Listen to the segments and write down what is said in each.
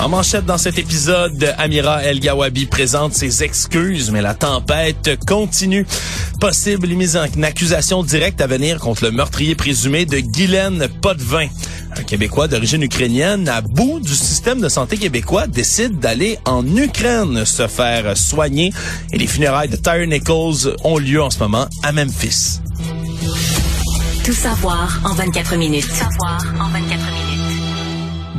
En manchette dans cet épisode, Amira El Gawabi présente ses excuses, mais la tempête continue. Possible mise en accusation directe à venir contre le meurtrier présumé de Guylaine Potvin. Un Québécois d'origine ukrainienne, à bout du système de santé québécois, décide d'aller en Ukraine se faire soigner. Et les funérailles de Tyre Nichols ont lieu en ce moment à Memphis. Tout savoir en 24 minutes. Savoir en 24 minutes.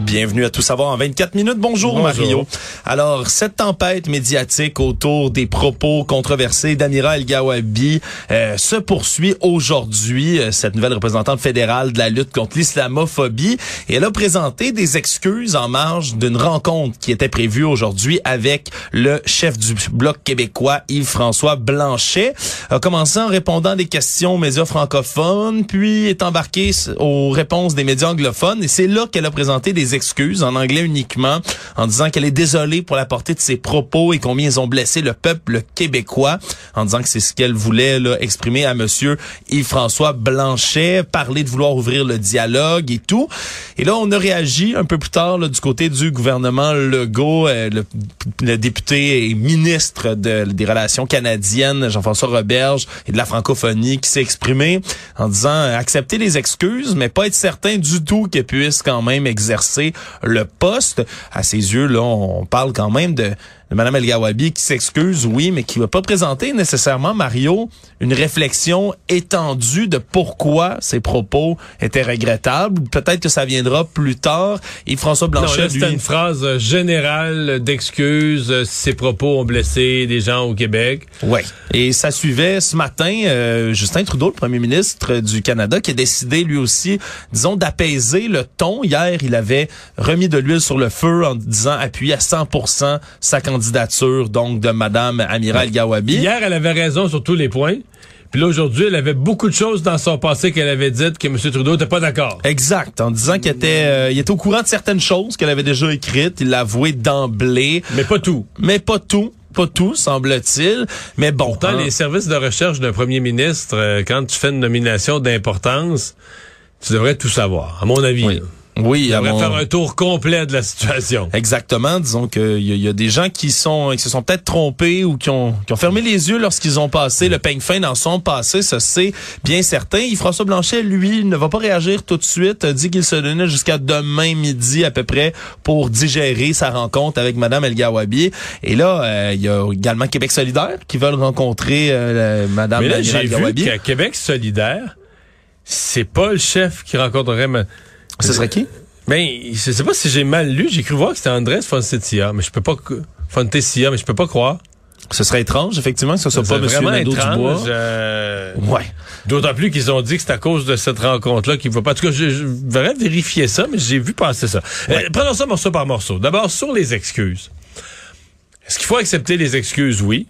Bienvenue à Tout savoir en 24 minutes. Bonjour, Bonjour. Mario. Alors, cette tempête médiatique autour des propos controversés d'Amira El Gawabi euh, se poursuit aujourd'hui. Euh, Cette nouvelle représentante fédérale de la lutte contre l'islamophobie. Et elle a présenté des excuses en marge d'une rencontre qui était prévue aujourd'hui avec le chef du Bloc québécois, Yves-François Blanchet. A commencé en répondant à des questions aux médias francophones, puis est embarqué aux réponses des médias anglophones. Et c'est là qu'elle a présenté des excuses en anglais uniquement, en disant qu'elle est désolée pour la portée de ses propos et combien ils ont blessé le peuple québécois, en disant que c'est ce qu'elle voulait là, exprimer à Monsieur Yves-François Blanchet, parler de vouloir ouvrir le dialogue et tout. Et là, on a réagi un peu plus tard là, du côté du gouvernement Legault, euh, le, député et ministre de- des Relations canadiennes, Jean-François Roberge, et de la francophonie, qui s'est exprimé en disant euh, accepter les excuses, mais pas être certain du tout qu'elle puisse quand même exercer le poste. À ses yeux, là, on parle quand même de, Mme El Gawabi qui s'excuse, oui, mais qui va pas présenter nécessairement, Mario, une réflexion étendue de pourquoi ses propos étaient regrettables. Peut-être que ça viendra plus tard. Et François Blanchet, lui, une phrase euh, générale d'excuses euh, ses propos ont blessé des gens au Québec. Ouais. Et ça suivait ce matin euh, Justin Trudeau, le premier ministre du Canada, qui a décidé lui aussi, disons, d'apaiser le ton. Hier, il avait remis de l'huile sur le feu en disant appuyer à 100% sa candidature, donc de Madame Amira El Gawabi. Hier, elle avait raison sur tous les points. Puis là, aujourd'hui, elle avait beaucoup de choses dans son passé qu'elle avait dites que M. Trudeau n'était pas d'accord. Exact, en disant qu'il était, euh, il était au courant de certaines choses qu'elle avait déjà écrites. Il l'a avoué d'emblée, Mais pas tout. mais pas tout. Pas tout, semble-t-il. Mais bon. Pourtant, hein. les services de recherche d'un premier ministre, euh, quand tu fais une nomination d'importance, tu devrais tout savoir, à mon avis. Oui. Oui, devrais mon- faire un tour complet de la situation. Exactement. Disons qu'il y, y a des gens qui sont qui se sont peut-être trompés ou qui ont, qui ont fermé les yeux lorsqu'ils ont passé le peigne fin dans son passé. Ça, c'est bien certain. Et François Blanchet, lui, ne va pas réagir tout de suite. Dit qu'il se donnait jusqu'à demain midi à peu près pour digérer sa rencontre avec Madame El Gawabi. Et là, euh, il y a également Québec solidaire qui veulent rencontrer euh, Madame Mais là, j'ai vu qu'à Québec solidaire, c'est pas le chef qui rencontrerait... ma- Ce serait qui? Ben, je sais pas si j'ai mal lu. J'ai cru voir que c'était Andrés Fonsetia, mais je peux pas... Fontesia, mais je peux pas croire. Ce serait étrange, effectivement, que ce soit pas vraiment Nadeau-Dubois. étrange. euh, Ouais. D'autant plus qu'ils ont dit que c'est à cause de cette rencontre-là qu'il ne pas. En tout cas, je, je vais vérifier ça, mais j'ai vu passer ça. Euh, prenons ça morceau par morceau. D'abord, sur les excuses. Est-ce qu'il faut accepter les excuses? Oui.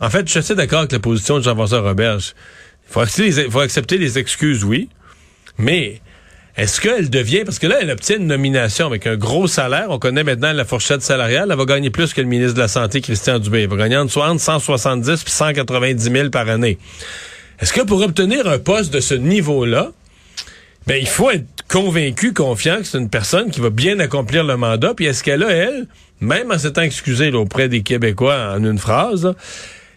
En fait, je suis assez d'accord avec la position de Jean-François Roberge. Il faut accepter, les, il faut accepter les excuses, oui. Mais est-ce qu'elle devient, parce que là, elle obtient une nomination avec un gros salaire. On connaît maintenant la fourchette salariale. Elle va gagner plus que le ministre de la Santé, Christian Dubé. Elle va gagner entre 60, 170 puis 190 000 par année. Est-ce que pour obtenir un poste de ce niveau-là, ben, il faut être convaincu, confiant que c'est une personne qui va bien accomplir le mandat? Puis est-ce qu'elle a, elle, même en s'étant excusée auprès des Québécois en une phrase,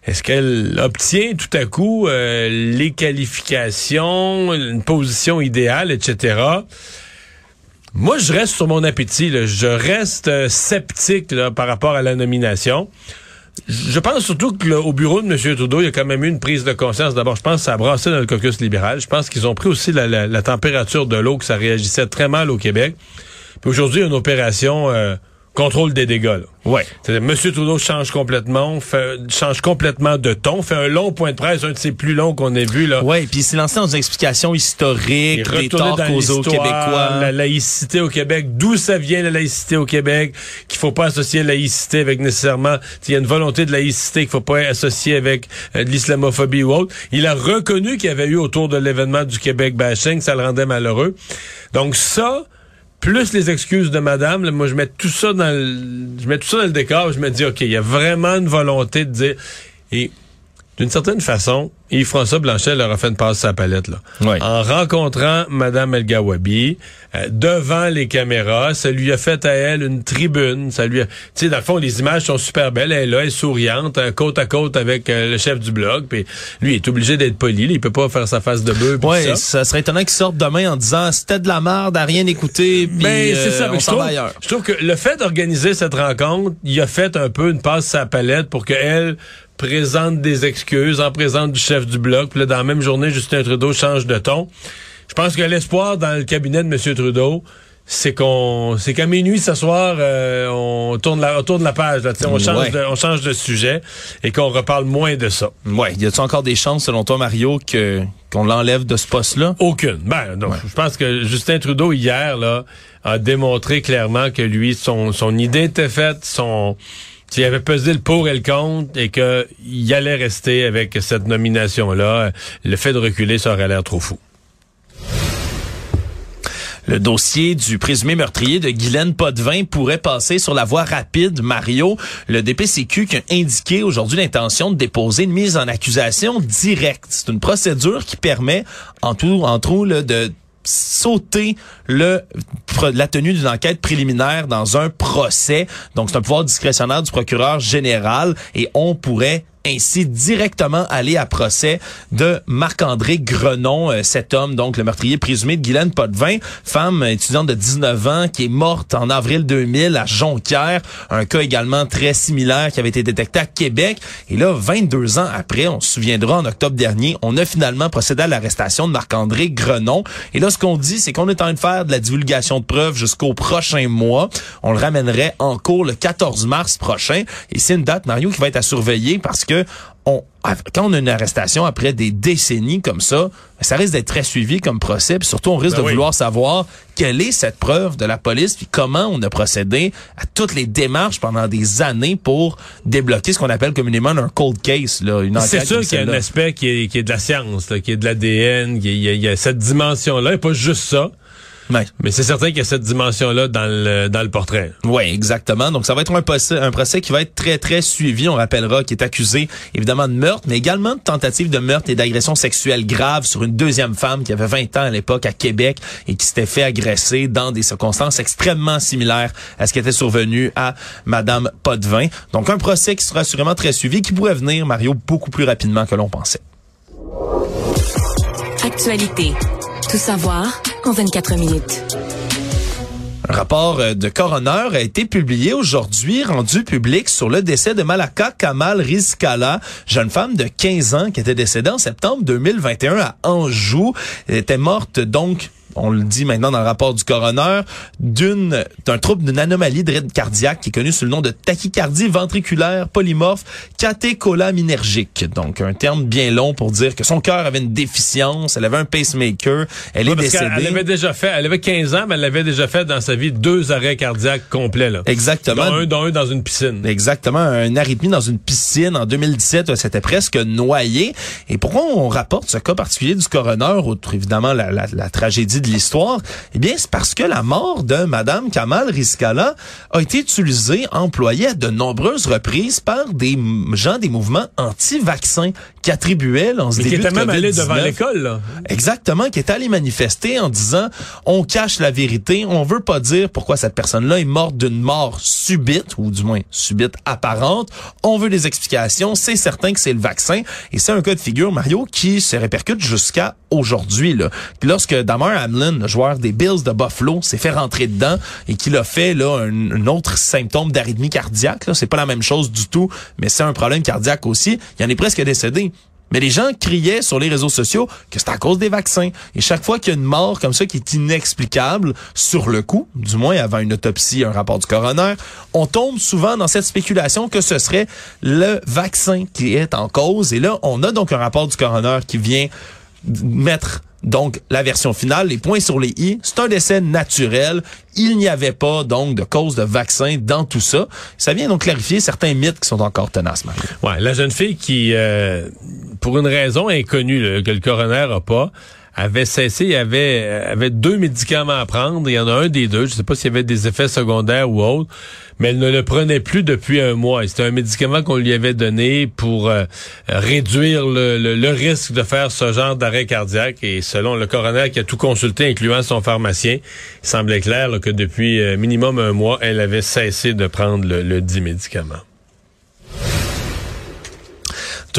est-ce qu'elle obtient tout à coup euh, les qualifications, une position idéale, etc. Moi, je reste sur mon appétit. Je reste euh, sceptique par rapport à la nomination. Je pense surtout que là, au bureau de M. Trudeau, il y a quand même eu une prise de conscience. D'abord, je pense que ça a brassé dans le caucus libéral. Je pense qu'ils ont pris aussi la, température de l'eau, que ça réagissait très mal au Québec. Puis aujourd'hui, une opération euh, contrôle des dégâts. Là. Ouais. C'est-à-dire, M. Trudeau change complètement, fait, change complètement de ton, fait un long point de presse, un de ses plus longs qu'on ait vu. là. Ouais, puis il s'est lancé dans une explication historique, des torts dans causés aux Québécois. La laïcité au Québec, d'où ça vient la laïcité au Québec, qu'il faut pas associer la laïcité avec nécessairement, il y a une volonté de laïcité qu'il faut pas associer avec euh, de l'islamophobie ou autre. Il a reconnu qu'il y avait eu autour de l'événement du Québec bashing, ça le rendait malheureux. Donc ça, plus les excuses de madame, moi je mets tout ça dans le, je mets tout ça dans le décor, je me dis OK, il y a vraiment une volonté de dire et d'une certaine façon, Yves-François Blanchet leur a fait une passe à la palette. Là. En rencontrant Madame El Gawabi, euh, devant les caméras, ça lui a fait à elle une tribune. Ça lui a... Tu sais, dans le fond, les images sont super belles. Elle est là, elle est souriante, euh, côte à côte avec euh, le chef du blog. Puis lui, il est obligé d'être poli. là. Il peut pas faire sa face de bœuf. Ouais, ça. ça. serait étonnant qu'ils sortent demain en disant c'était de la merde, à rien écouter, puis Ben, c'est ça. mais je, trouve, je que le fait d'organiser cette rencontre, il a fait un peu une passe à la palette pour qu'elle présente des excuses en présence du chef du bloc. Puis là, dans la même journée, Justin Trudeau change de ton. Je pense que l'espoir dans le cabinet de M. Trudeau, c'est qu'on, c'est qu'à minuit ce soir, euh, on tourne la, on tourne la page. Là, on change, Ouais. de, on change de sujet et qu'on reparle moins de ça. Ouais, y a-t-il encore des chances, selon toi, Mario, que qu'on l'enlève de ce poste-là? Aucune. Ben, donc, je pense que Justin Trudeau, hier, là, a démontré clairement que lui, son, son idée était faite, son, il avait pesé le pour et le contre et qu'il allait rester avec cette nomination-là. Le fait de reculer, ça aurait l'air trop fou. Le dossier du présumé meurtrier de Guylaine Potvin pourrait passer sur la voie rapide, Mario. Le DPCQ qui a indiqué aujourd'hui l'intention de déposer une mise en accusation directe. C'est une procédure qui permet, en tout, en tout, là, de sauter le la tenue d'une enquête préliminaire dans un procès. Donc c'est un pouvoir discrétionnaire du procureur général et on pourrait ainsi directement aller à procès de Marc-André Grenon, euh, cet homme, donc le meurtrier présumé de Guylaine Potvin, femme étudiante de 19 ans qui est morte en avril 2000 à Jonquière. Un cas également très similaire qui avait été détecté à Québec. Et là, 22 ans après, on se souviendra, en octobre dernier, on a finalement procédé à l'arrestation de Marc-André Grenon. Et là, ce qu'on dit, c'est qu'on est en train de faire de la divulgation de preuves jusqu'au prochain mois. On le ramènerait en cours le 14 mars prochain. Et c'est une date, Mario, qui va être à surveiller parce que on, quand on a une arrestation après des décennies comme ça, ça risque d'être très suivi comme procès. Puis surtout, on risque Ben de oui. vouloir savoir quelle est cette preuve de la police, puis comment on a procédé à toutes les démarches pendant des années pour débloquer ce qu'on appelle communément un cold case, là, une enquête. C'est sûr qu'il y a un aspect qui est, qui est de la science, là, qui est de l'ADN, qui il y, a- il y a cette dimension-là, et pas juste ça. Ouais. Mais c'est certain qu'il y a cette dimension-là dans le, dans le portrait. Oui, exactement. Donc, ça va être un procès, un procès qui va être très, très suivi. On rappellera qu'il est accusé, évidemment, de meurtre, mais également de tentative de meurtre et d'agression sexuelle grave sur une deuxième femme qui avait 20 ans à l'époque à Québec et qui s'était fait agresser dans des circonstances extrêmement similaires à ce qui était survenu à Madame Potvin. Donc, un procès qui sera assurément très suivi, qui pourrait venir, Mario, beaucoup plus rapidement que l'on pensait. Actualité. Tout savoir en 24 minutes. Un rapport euh, de coroner a été publié aujourd'hui, rendu public sur le décès de Malaka Kamal Rizkala, jeune femme de 15 ans qui était décédée en septembre 2021 à Anjou. Elle était morte donc on le dit maintenant dans le rapport du coroner, d'une d'un trouble d'une anomalie de rythme cardiaque qui est connu sous le nom de tachycardie ventriculaire polymorphe cathécholaminergique. Donc un terme bien long pour dire que son cœur avait une déficience, elle avait un pacemaker, elle Ouais, est parce décédée. elle avait déjà fait, elle avait 15 ans, mais elle avait déjà fait dans sa vie deux arrêts cardiaques complets, là. Exactement. Dont un, dont un dans une piscine. Exactement, un arythmie dans une piscine en 2017, c'était presque noyé. Et pourquoi on rapporte ce cas particulier du coroner, outre évidemment la, la- la tragédie de l'histoire Eh bien, c'est parce que la mort de Madame Kamal Rizkala a été utilisée, employée à de nombreuses reprises par des gens des mouvements anti-vaccins qui attribuaient en ce Mais qui début était de même allé devant COVID-19, l'école, là. Exactement, qui est allé manifester en disant on cache la vérité, on veut pas dire pourquoi cette personne-là est morte d'une mort subite ou du moins subite apparente. On veut des explications, c'est certain que c'est le vaccin et c'est un cas de figure Mario qui se répercute jusqu'à aujourd'hui là. Lorsque Damar Le joueur des Bills de Buffalo, s'est fait rentrer dedans et qu'il a fait là un, autre symptôme d'arythmie cardiaque, c'est pas la même chose du tout, mais c'est un problème cardiaque aussi. Il en est presque décédé. Mais les gens criaient sur les réseaux sociaux que c'est à cause des vaccins. Et chaque fois qu'il y a une mort comme ça qui est inexplicable sur le coup, du moins avant une autopsie, un rapport du coroner, on tombe souvent dans cette spéculation que ce serait le vaccin qui est en cause. Et là, on a donc un rapport du coroner qui vient mettre donc, la version finale, les points sur les i, c'est un décès naturel. Il n'y avait pas, donc, de cause de vaccin dans tout ça. Ça vient donc clarifier certains mythes qui sont encore tenaces, Marie. Ouais, la jeune fille qui, euh, pour une raison inconnue, que le coroner n'a pas, avait cessé, il y avait, avait deux médicaments à prendre. Il y en a un des deux. Je ne sais pas s'il y avait des effets secondaires ou autres, mais elle ne le prenait plus depuis un mois. C'était un médicament qu'on lui avait donné pour euh, réduire le, le, risque de faire ce genre d'arrêt cardiaque. Et selon le coroner qui a tout consulté, incluant son pharmacien, il semblait clair que depuis euh, minimum un mois, elle avait cessé de prendre le, le dit médicament.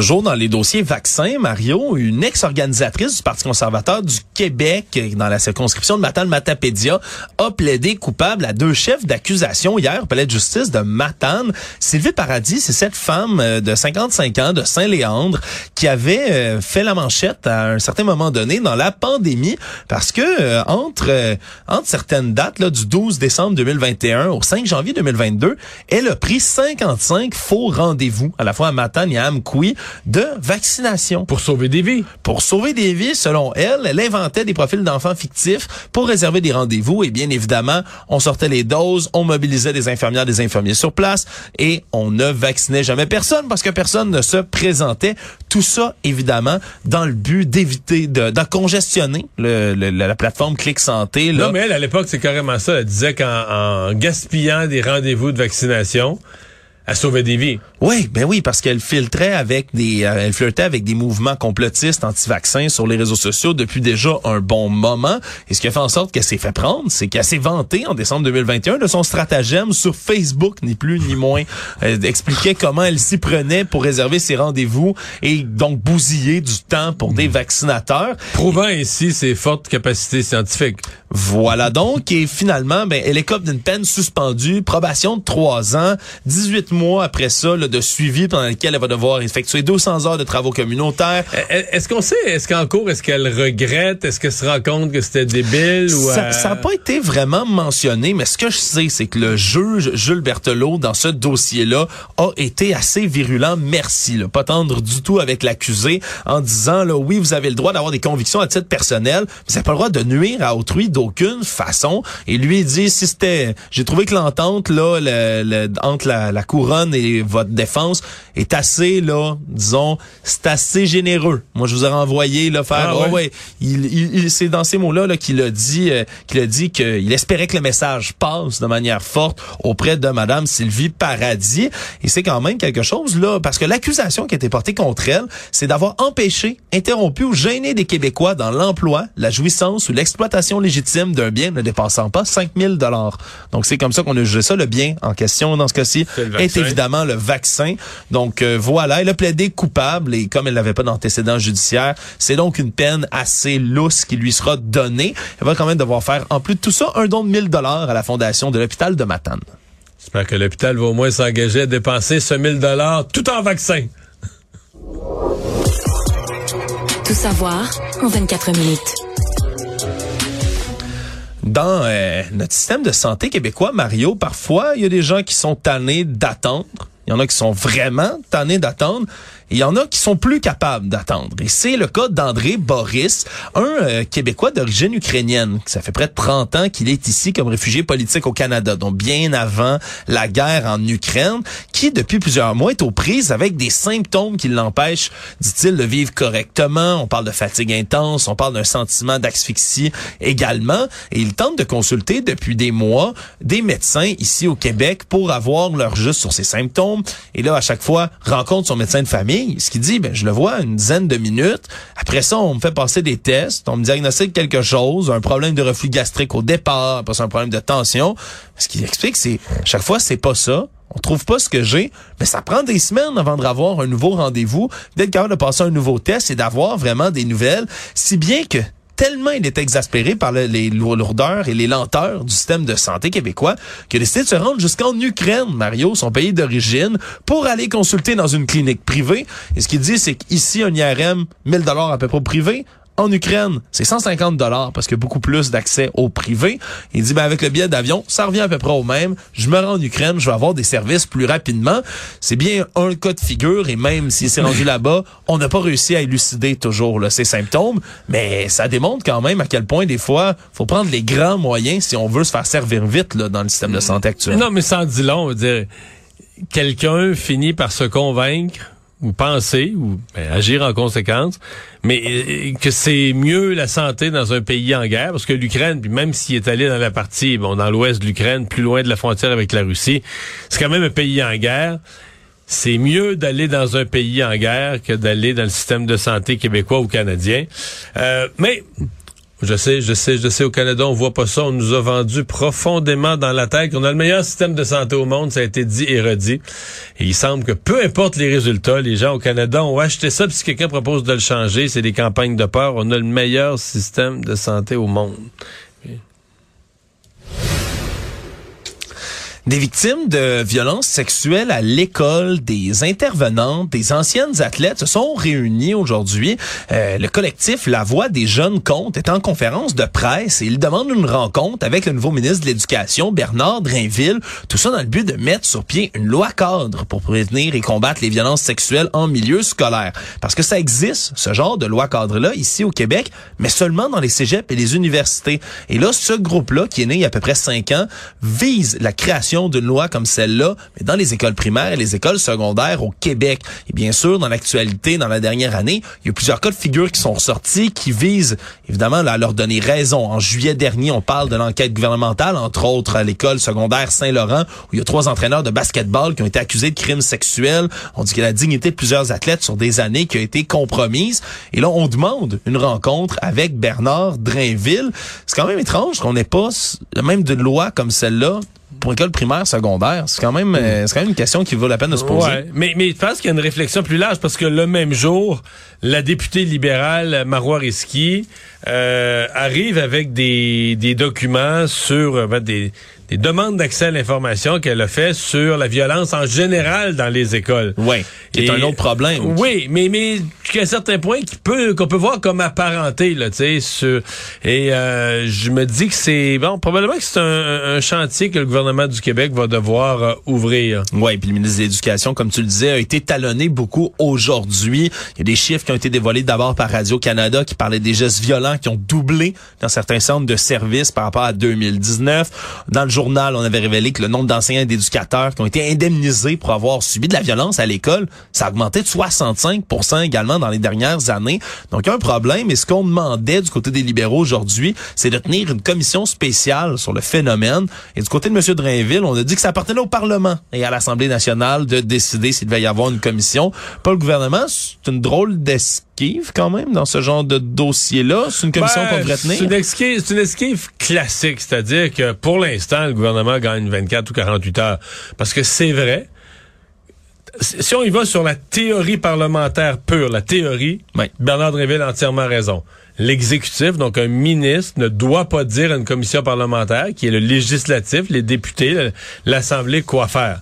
Toujours dans les dossiers vaccins, Mario, une ex-organisatrice du Parti conservateur du Québec dans la circonscription de Matane-Matapédia a plaidé coupable à deux chefs d'accusation hier au palais de justice de Matane. Sylvie Paradis, c'est cette femme euh, de 55 ans de Saint-Léandre qui avait euh, fait la manchette à un certain moment donné dans la pandémie parce que euh, entre entre certaines dates là, du 12 décembre 2021 au 5 janvier 2022, elle a pris 55 faux rendez-vous à la fois à Matane et à Amkoui de vaccination. Pour sauver des vies. Pour sauver des vies, selon elle, elle inventait des profils d'enfants fictifs pour réserver des rendez-vous et bien évidemment, on sortait les doses, on mobilisait des infirmières, des infirmiers sur place et on ne vaccinait jamais personne parce que personne ne se présentait. Tout ça, évidemment, dans le but d'éviter de, de congestionner le, la plateforme Clic Santé. Là. Non, mais elle, à l'époque, c'est carrément ça. Elle disait qu'en gaspillant des rendez-vous de vaccination, à sauver des vies. Oui, ben oui, parce qu'elle filtrait avec des, euh, elle flirtait avec des mouvements complotistes anti-vaccins sur les réseaux sociaux depuis déjà un bon moment. Et ce qui a fait en sorte qu'elle s'est fait prendre, c'est qu'elle s'est vantée en décembre 2021 de son stratagème sur Facebook, ni plus ni moins. Elle expliquait comment elle s'y prenait pour réserver ses rendez-vous et donc bousiller du temps pour des vaccinateurs. Prouvant ainsi ses fortes capacités scientifiques. Voilà donc, et finalement, ben, elle écope d'une peine suspendue, probation de trois ans, 18 mois après ça, là, de suivi pendant lequel elle va devoir effectuer 200 heures de travaux communautaires. Est-ce qu'on sait, est-ce qu'en cours, est-ce qu'elle regrette, est-ce qu'elle se rend compte que c'était débile ou... Ça n'a pas été vraiment mentionné, mais ce que je sais, c'est que le juge Jules Berthelot, dans ce dossier-là, a été assez virulent, merci, là, pas tendre du tout avec l'accusé, en disant, là, oui, vous avez le droit d'avoir des convictions à titre personnel, mais vous n'avez pas le droit de nuire à autrui d'aucune façon. Et lui, il dit, si c'était... J'ai trouvé que l'entente, là, le, entre la, la couronne et votre défense est assez, là, disons, c'est assez généreux. Moi, je vous ai renvoyé, là, faire... Ah, ouais. Il, il, c'est dans ces mots-là là, qu'il a dit euh, qu'il a dit qu'il espérait que le message passe de manière forte auprès de Madame Sylvie Paradis. Et c'est quand même quelque chose, là, parce que l'accusation qui a été portée contre elle, c'est d'avoir empêché, interrompu ou gêné des Québécois dans l'emploi, la jouissance ou l'exploitation légitime d'un bien ne dépassant pas 5000 dollars. Donc, c'est comme ça qu'on a jugé ça. Le bien en question, dans ce cas-ci, est, évidemment le vaccin. Donc, euh, voilà, elle a plaidé coupable et comme elle n'avait pas d'antécédent judiciaire, c'est donc une peine assez lousse qui lui sera donnée. Elle va quand même devoir faire, en plus de tout ça, un don de 1000 dollars à la fondation de l'hôpital de Matane. J'espère que l'hôpital va au moins s'engager à dépenser ce 1000 dollars tout en vaccin. Tout savoir en 24 minutes. Dans euh, notre système de santé québécois, Mario, parfois, il y a des gens qui sont tannés d'attendre. Il y en a qui sont vraiment tannés d'attendre il y en a qui sont plus capables d'attendre. Et c'est le cas d'André Boris, un euh, Québécois d'origine ukrainienne. Ça fait près de 30 ans qu'il est ici comme réfugié politique au Canada, donc bien avant la guerre en Ukraine, qui depuis plusieurs mois est aux prises avec des symptômes qui l'empêchent, dit-il, de vivre correctement. On parle de fatigue intense, on parle d'un sentiment d'asphyxie également. Et il tente de consulter depuis des mois des médecins ici au Québec pour avoir leur juste sur ces symptômes. Et là, à chaque fois, rencontre son médecin de famille ce qu'il dit, ben, je le vois une dizaine de minutes. Après ça, on me fait passer des tests, on me diagnostique quelque chose, un problème de reflux gastrique au départ, après ça, un problème de tension. Ce qu'il explique, c'est, chaque fois, c'est pas ça. On trouve pas ce que j'ai, mais ça prend des semaines avant d'avoir un nouveau rendez-vous, d'être capable de passer un nouveau test et d'avoir vraiment des nouvelles, si bien que tellement il était exaspéré par le- les lourdeurs et les lenteurs du système de santé québécois qu'il a décidé de se rendre jusqu'en Ukraine, Mario, son pays d'origine, pour aller consulter dans une clinique privée. Et ce qu'il dit, c'est qu'ici, un IRM, 1000 dollars à peu près privé, en Ukraine, c'est 150 dollars parce qu'il y a beaucoup plus d'accès au privé. Il dit ben avec le billet d'avion, ça revient à peu près au même. Je me rends en Ukraine, je vais avoir des services plus rapidement. C'est bien un cas de figure et même s'il s'est rendu là-bas, on n'a pas réussi à élucider toujours là, ses symptômes, mais ça démontre quand même à quel point des fois, faut prendre les grands moyens si on veut se faire servir vite là, dans le système de santé actuel. Non, mais sans dit long, on dire, quelqu'un finit par se convaincre ou penser ou ben, agir en conséquence, mais euh, que c'est mieux la santé dans un pays en guerre, parce que l'Ukraine, puis même s'il est allé dans la partie, bon, dans l'ouest de l'Ukraine, plus loin de la frontière avec la Russie, c'est quand même un pays en guerre. C'est mieux d'aller dans un pays en guerre que d'aller dans le système de santé québécois ou canadien. Euh, mais je sais, je sais, je sais, au Canada, on voit pas ça. On nous a vendu profondément dans la tête qu'on a le meilleur système de santé au monde. Ça a été dit et redit. Et il semble que peu importe les résultats, les gens au Canada ont acheté ça. Puis si quelqu'un propose de le changer, c'est des campagnes de peur. On a le meilleur système de santé au monde. Des victimes de violences sexuelles à l'école, des intervenantes, des anciennes athlètes se sont réunis aujourd'hui. Euh, le collectif La Voix des jeunes comptes est en conférence de presse et il demande une rencontre avec le nouveau ministre de l'Éducation, Bernard Drainville. Tout ça dans le but de mettre sur pied une loi cadre pour prévenir et combattre les violences sexuelles en milieu scolaire. Parce que ça existe, ce genre de loi cadre-là, ici au Québec, mais seulement dans les cégeps et les universités. Et là, ce groupe-là, qui est né il y a à peu près cinq ans, vise la création d'une loi comme celle-là, mais dans les écoles primaires et les écoles secondaires au Québec. Et bien sûr, dans l'actualité, dans la dernière année, il y a plusieurs cas de figure qui sont ressortis qui visent évidemment à leur donner raison. En juillet dernier, on parle de l'enquête gouvernementale, entre autres à l'école secondaire Saint-Laurent, où il y a trois entraîneurs de basketball qui ont été accusés de crimes sexuels. On dit que la dignité de plusieurs athlètes sur des années qui a été compromise. Et là, on demande une rencontre avec Bernard Drainville. C'est quand même étrange qu'on n'ait pas même de loi comme celle-là pour école primaire, secondaire, c'est quand même euh, c'est quand même une question qui vaut la peine de se poser. Mais mais je qu'il y a une réflexion plus large parce que le même jour, la députée libérale Marois Risky euh, arrive avec des, des documents sur euh, des, des demandes d'accès à l'information qu'elle a fait sur la violence en général dans les écoles. Oui, c'est un autre problème. Oui, mais mais qu'à un certain point qui peut qu'on peut voir comme apparenté là, tu sais, sur- et euh, je me dis que c'est bon, probablement que c'est un, un chantier que le gouvernement du Québec va devoir euh, ouvrir. Oui, puis le ministre de l'Éducation, comme tu le disais, a été talonné beaucoup aujourd'hui. Il y a des chiffres qui ont été dévoilés d'abord par Radio-Canada qui parlaient des gestes violents qui ont doublé dans certains centres de services par rapport à 2019. Dans le journal, on avait révélé que le nombre d'enseignants et d'éducateurs qui ont été indemnisés pour avoir subi de la violence à l'école, ça a augmenté de 65% également dans les dernières années. Donc, il y a un problème. Et ce qu'on demandait du côté des libéraux aujourd'hui, c'est de tenir une commission spéciale sur le phénomène. Et du côté de M. Drainville, on a dit que ça appartenait au Parlement et à l'Assemblée nationale de décider s'il devait y avoir une commission. Pas le gouvernement. C'est une drôle quand même dans ce genre de dossier-là. C'est une commission Ben, qu'on devrait tenir. C'est une esquive, c'est une esquive classique, c'est-à-dire que pour l'instant, le gouvernement gagne 24 ou 48 heures. Parce que c'est vrai. Si on y va sur la théorie parlementaire pure, la théorie, Oui. Bernard Dréville a entièrement raison. L'exécutif, donc un ministre, ne doit pas dire à une commission parlementaire, qui est le législatif, les députés, l'Assemblée, quoi faire.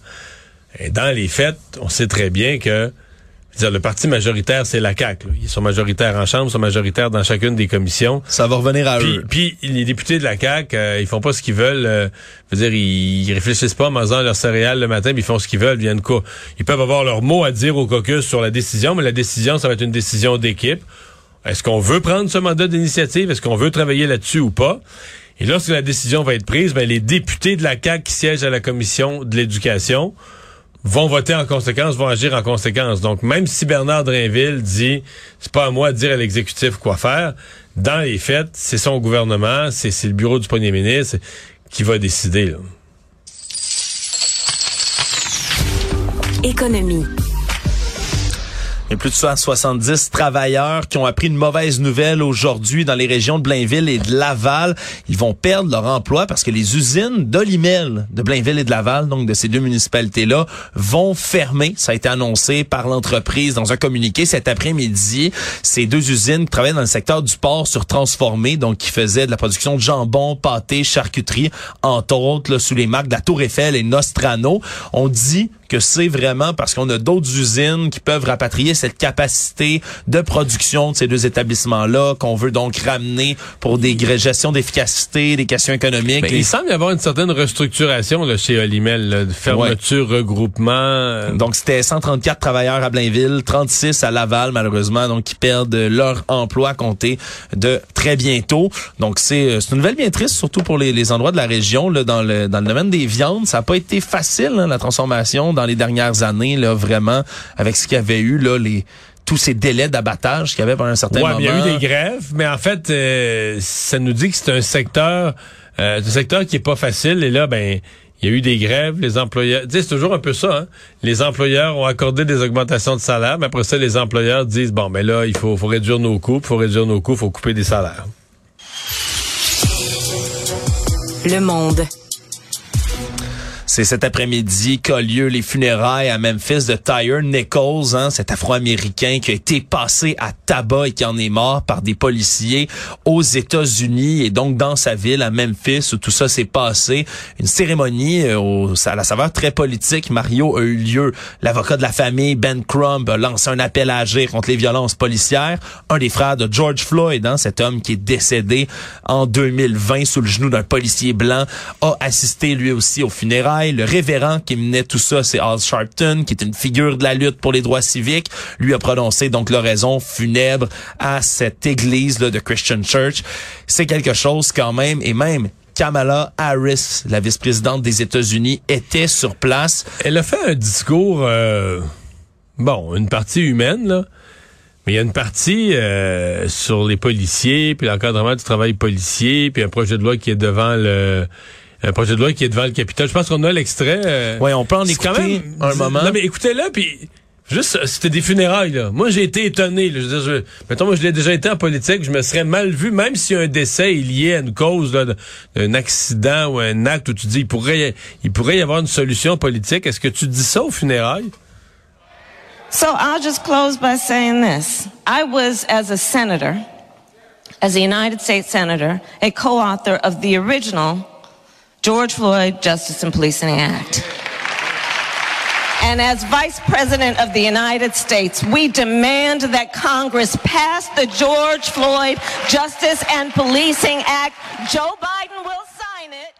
Et dans les faits, on sait très bien que dire, le parti majoritaire, c'est la CAQ. là. Ils sont majoritaires en Chambre, ils sont majoritaires dans chacune des commissions. Ça va revenir à Puis, eux. puis les députés de la CAQ, euh, ils font pas ce qu'ils veulent. euh, je veux dire, ils, ils réfléchissent pas en mangeant leurs céréales le matin, puis ils font ce qu'ils veulent. Ils viennent quoi Ils peuvent avoir leur mot à dire au caucus sur la décision, mais la décision, ça va être une décision d'équipe. Est-ce qu'on veut prendre ce mandat d'initiative? Est-ce qu'on veut travailler là-dessus ou pas? Et lorsque la décision va être prise, ben, les députés de la CAQ qui siègent à la commission de l'éducation vont voter en conséquence, vont agir en conséquence. Donc, même si Bernard Drainville dit, c'est pas à moi de dire à l'exécutif quoi faire, dans les faits, c'est son gouvernement, c'est c'est le bureau du premier ministre qui va décider. Économie. Il y a plus de 170 travailleurs qui ont appris une mauvaise nouvelle aujourd'hui dans les régions de Blainville et de Laval. Ils vont perdre leur emploi parce que les usines d'Olimel de Blainville et de Laval, donc de ces deux municipalités-là, vont fermer. Ça a été annoncé par l'entreprise dans un communiqué cet après-midi. Ces deux usines qui travaillaient dans le secteur du port sur transformé, donc qui faisaient de la production de jambon, pâté, charcuterie, entre autres, sous les marques de la Tour Eiffel et Nostrano. On dit que c'est vraiment parce qu'on a d'autres usines qui peuvent rapatrier cette capacité de production de ces deux établissements-là qu'on veut donc ramener pour des gestions d'efficacité, des questions économiques. Mais il semble y avoir une certaine restructuration là, chez Olimel, là, de fermeture, regroupement. euh, Donc c'était 134 travailleurs à Blainville, 36 à Laval malheureusement, donc qui perdent leur emploi compté de très bientôt. Donc c'est euh, c'est une nouvelle bien triste, surtout pour les, les endroits de la région là, dans le dans le domaine des viandes. Ça n'a pas été facile hein, la transformation dans les dernières années là vraiment avec ce qu'il y avait eu là les tous ces délais d'abattage qu'il y avait pendant un certain Ouais, moment. mais il y a eu des grèves, mais en fait, euh, ça nous dit que c'est un secteur, euh, un secteur qui est pas facile. Et là, ben, il y a eu des grèves, les employeurs. Tu sais, c'est toujours un peu ça. Hein? Les employeurs ont accordé des augmentations de salaire, mais après ça, les employeurs disent bon, mais là, il faut, faut réduire nos coûts, faut réduire nos coûts, faut couper des salaires. Le monde. C'est cet après-midi qu'a lieu les funérailles à Memphis de Tyre Nichols, hein, cet Afro-Américain qui a été passé à tabac et qui en est mort par des policiers aux États-Unis et donc dans sa ville à Memphis où tout ça s'est passé. Une cérémonie euh, au, à la saveur très politique, Mario, a eu lieu. L'avocat de la famille, Ben Crumb, a lancé un appel à agir contre les violences policières. Un des frères de George Floyd, hein, cet homme qui est décédé en 2020 sous le genou d'un policier blanc, a assisté lui aussi aux funérailles. Le révérend qui menait tout ça, c'est Al Sharpton, qui est une figure de la lutte pour les droits civiques. Lui a prononcé donc l'oraison funèbre à cette église là, de Christian Church. C'est quelque chose quand même, et même Kamala Harris, la vice-présidente des États-Unis, était sur place. Elle a fait un discours, euh, bon, une partie humaine, là. Mais il y a une partie euh, sur les policiers, puis l'encadrement du travail policier, puis un projet de loi qui est devant le un projet de loi qui est devant le Capitole. Je pense qu'on a l'extrait. euh, Ouais, on peut en écouter quand même un moment. Non mais écoutez-le puis juste c'était des funérailles là. Moi j'ai été étonné. Là. Je veux dire, je- mettons moi je l'ai déjà été en politique, je me serais mal vu même si un décès est lié à une cause là, d'un accident ou un acte où tu dis il pourrait il pourrait y avoir une solution politique. Est-ce que tu dis ça aux funérailles? So I'll just close by saying this. I was, as a senator, as a United States Senator, a co-author of the original George Floyd Justice and Policing Act. And as Vice President of the United States, we demand that Congress pass the George Floyd Justice and Policing Act. Joe Biden will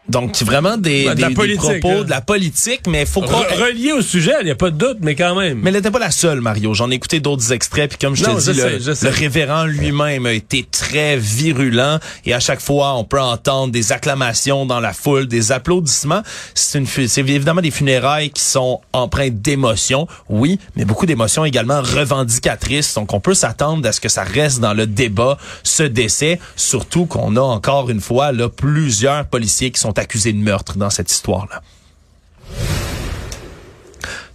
Donc vraiment des, Ouais, de des, propos hein. de la politique, mais faut croire. Re- relié au sujet, il n'y a pas de doute, mais quand même. Mais elle n'était pas la seule, Mario. J'en ai écouté d'autres extraits, puis comme je te dis, le, sais. le révérend lui-même a été très virulent, et à chaque fois, on peut entendre des acclamations dans la foule, des applaudissements. C'est une, c'est évidemment des funérailles qui sont empreintes d'émotions, oui, mais beaucoup d'émotions également revendicatrices. Donc, on peut s'attendre à ce que ça reste dans le débat, ce décès, surtout qu'on a encore une fois là plusieurs policiers qui sont accusés de meurtre dans cette histoire-là.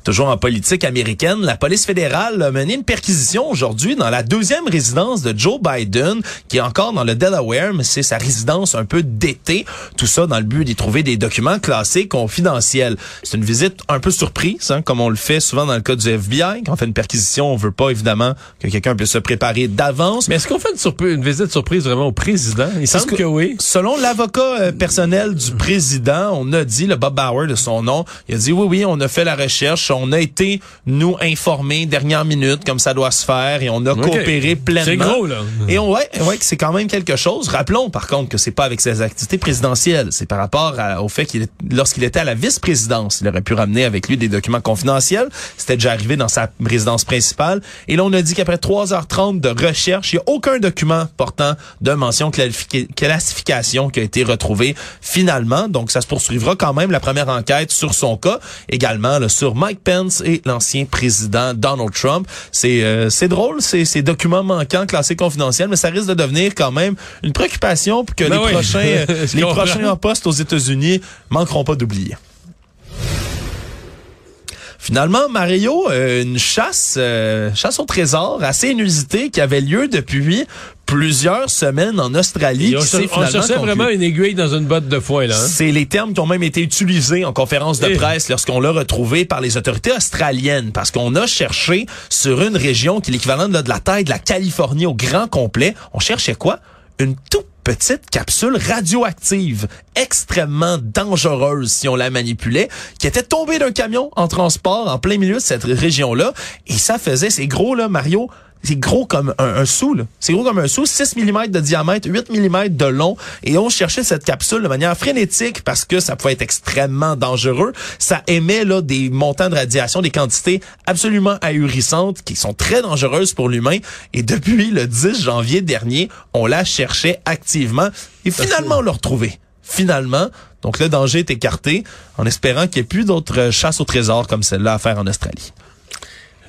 Toujours en politique américaine, la police fédérale a mené une perquisition aujourd'hui dans la deuxième résidence de Joe Biden, qui est encore dans le Delaware, mais c'est sa résidence un peu d'été. Tout ça dans le but d'y trouver des documents classés confidentiels. C'est une visite un peu surprise, hein, comme on le fait souvent dans le cas du FBI. Quand on fait une perquisition, on veut pas évidemment que quelqu'un puisse se préparer d'avance. Mais est-ce qu'on fait une, une visite surprise vraiment au président? Il semble que, oui. Selon l'avocat euh, personnel du président, on a dit, le Bob Bauer de son nom, il a dit oui, oui, on a fait la recherche, on a été, nous, informés dernière minute, comme ça doit se faire, et on a coopéré pleinement. C'est gros, là. Et on, ouais, ouais, que c'est quand même quelque chose. Rappelons, par contre, que c'est pas avec ses activités présidentielles. C'est par rapport à- au fait qu'il, est- lorsqu'il était à la vice-présidence, il aurait pu ramener avec lui des documents confidentiels. C'était déjà arrivé dans sa résidence principale. Et là, on a dit qu'après 3h30 de recherche, il n'y a aucun document portant de mention classification qui a été retrouvé finalement. Donc, ça se poursuivra quand même la première enquête sur son cas. Également, là, sur Mike Pence et l'ancien président Donald Trump. C'est, euh, c'est drôle, ces, ces documents manquants classés confidentiels, mais ça risque de devenir quand même une préoccupation pour que Ben les oui. prochains, euh, les prochains en poste aux États-Unis manqueront pas d'oublier. Finalement, Mario, euh, une chasse, euh, chasse au trésor assez inusitée qui avait lieu depuis plusieurs semaines en Australie. Et on, cher- on cherchait vraiment une aiguille dans une botte de foin, là. hein? C'est les termes qui ont même été utilisés en conférence de presse lorsqu'on l'a retrouvé par les autorités australiennes, parce qu'on a cherché sur une région qui est l'équivalent de, la- de la taille de la Californie au grand complet. On cherchait quoi? Une toute petite capsule radioactive, extrêmement dangereuse si on la manipulait, qui était tombée d'un camion en transport en plein milieu de cette région-là. Et ça faisait, c'est gros là, Mario, c'est gros comme un, un sou, là. C'est gros comme un sou, 6 mm de diamètre, 8 mm de long. Et on cherchait cette capsule de manière frénétique parce que ça pouvait être extrêmement dangereux. Ça émet là des montants de radiation, des quantités absolument ahurissantes qui sont très dangereuses pour l'humain. Et depuis le 10 janvier dernier, on la cherchait activement. Et finalement, on l'a retrouvée. Finalement. Donc le danger est écarté en espérant qu'il n'y ait plus d'autres chasses au trésor comme celle-là à faire en Australie.